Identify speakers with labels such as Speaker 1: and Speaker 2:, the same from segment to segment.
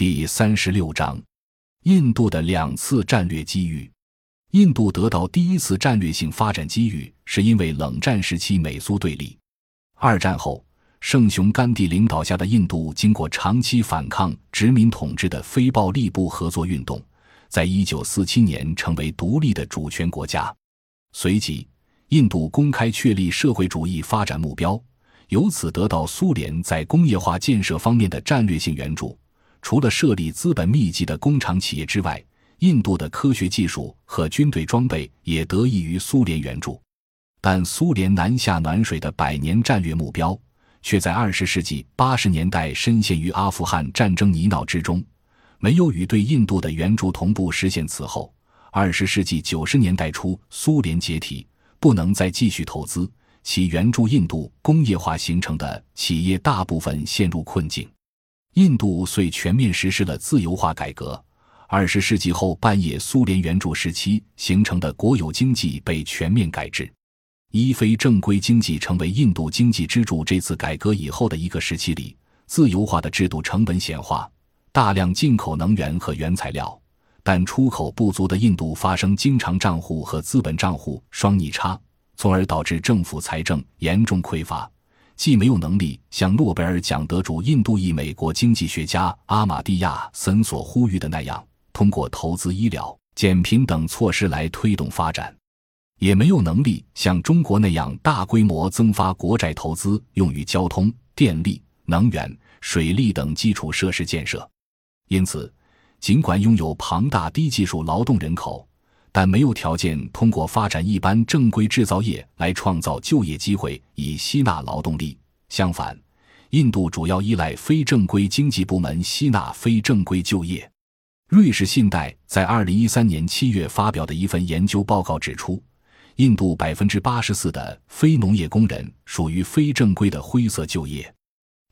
Speaker 1: 第三十六章：印度的两次战略机遇。印度得到第一次战略性发展机遇，是因为冷战时期美苏对立。二战后，圣雄甘地领导下的印度经过长期反抗殖民统治的非暴力不合作运动，在一九四七年成为独立的主权国家。随即，印度公开确立社会主义发展目标，由此得到苏联在工业化建设方面的战略性援助。除了设立资本密集的工厂企业之外，印度的科学技术和军队装备也得益于苏联援助。但苏联南下暖水的百年战略目标，却在二十世纪八十年代深陷于阿富汗战争泥淖之中，没有与对印度的援助同步实现。此后，二十世纪九十年代初，苏联解体，不能再继续投资，其援助印度工业化形成的企业大部分陷入困境。印度遂全面实施了自由化改革。二十世纪后半叶苏联援助时期形成的国有经济被全面改制，一非正规经济成为印度经济支柱。这次改革以后的一个时期里，自由化的制度成本显化，大量进口能源和原材料，但出口不足的印度发生经常账户和资本账户双逆差，从而导致政府财政严重匮乏。既没有能力像诺贝尔奖得主印度裔美国经济学家阿马蒂亚森所呼吁的那样，通过投资医疗、减贫等措施来推动发展，也没有能力像中国那样大规模增发国债投资，用于交通、电力、能源、水利等基础设施建设。因此，尽管拥有庞大低技术劳动人口，但没有条件通过发展一般正规制造业来创造就业机会，以吸纳劳动力。相反，印度主要依赖非正规经济部门吸纳非正规就业。瑞士信贷在二零一三年七月发表的一份研究报告指出，印度百分之八十四的非农业工人属于非正规的灰色就业。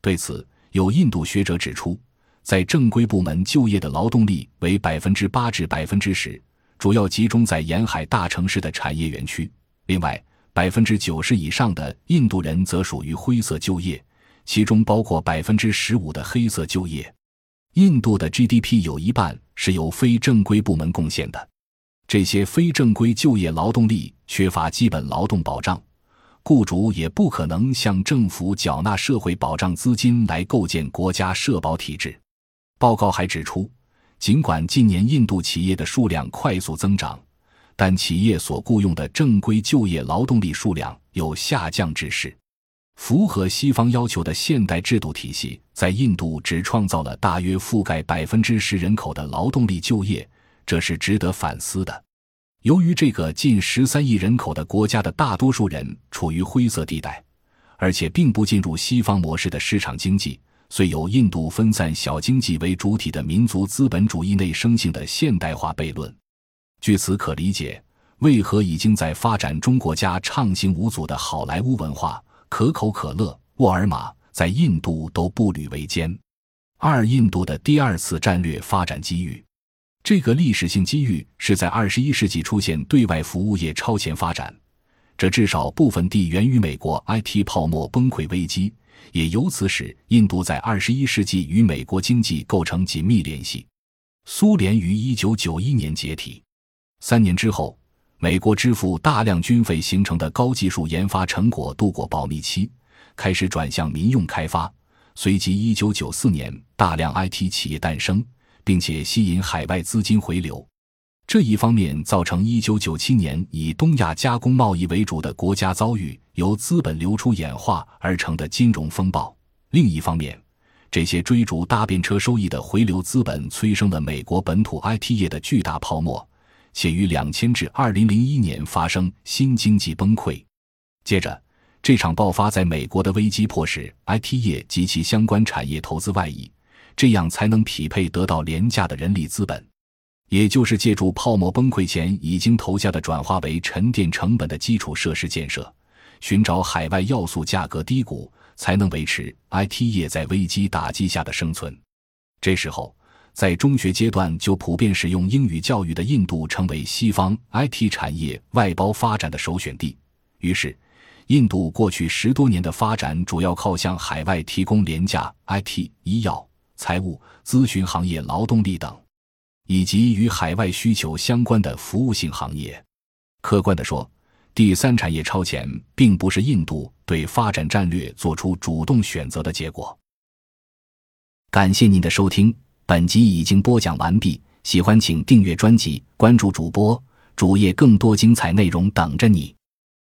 Speaker 1: 对此，有印度学者指出，在正规部门就业的劳动力为百分之八至百分之十。主要集中在沿海大城市的产业园区。另外，百分之九十以上的印度人则属于灰色就业，其中包括百分之十五的黑色就业。印度的 GDP 有一半是由非正规部门贡献的。这些非正规就业劳动力缺乏基本劳动保障，雇主也不可能向政府缴纳社会保障资金来构建国家社保体制。报告还指出。尽管近年印度企业的数量快速增长，但企业所雇佣的正规就业劳动力数量有下降之势。符合西方要求的现代制度体系在印度只创造了大约覆盖百分之十人口的劳动力就业，这是值得反思的。由于这个近十三亿人口的国家的大多数人处于灰色地带，而且并不进入西方模式的市场经济。虽有印度分散小经济为主体的民族资本主义内生性的现代化悖论，据此可理解为何已经在发展中国家畅行无阻的好莱坞文化、可口可乐、沃尔玛在印度都步履维艰。二、印度的第二次战略发展机遇，这个历史性机遇是在二十一世纪出现对外服务业超前发展，这至少部分地源于美国 IT 泡沫崩溃危机。也由此使印度在二十一世纪与美国经济构成紧密联系。苏联于一九九一年解体，三年之后，美国支付大量军费形成的高技术研发成果度过保密期，开始转向民用开发。随即，一九九四年，大量 IT 企业诞生，并且吸引海外资金回流。这一方面造成一九九七年以东亚加工贸易为主的国家遭遇由资本流出演化而成的金融风暴；另一方面，这些追逐搭便车收益的回流资本催生了美国本土 IT 业的巨大泡沫，且于两千至二零零一年发生新经济崩溃。接着，这场爆发在美国的危机迫使 IT 业及其相关产业投资外移，这样才能匹配得到廉价的人力资本。也就是借助泡沫崩溃前已经投下的转化为沉淀成本的基础设施建设，寻找海外要素价格低谷，才能维持 IT 业在危机打击下的生存。这时候，在中学阶段就普遍使用英语教育的印度，成为西方 IT 产业外包发展的首选地。于是，印度过去十多年的发展主要靠向海外提供廉价 IT、医药、财务、咨询行业劳动力等，以及与海外需求相关的服务性行业。客观地说，第三产业超前并不是印度对发展战略做出主动选择的结果。感谢您的收听，本集已经播讲完毕。喜欢请订阅专辑，关注主播主页，更多精彩内容等着你。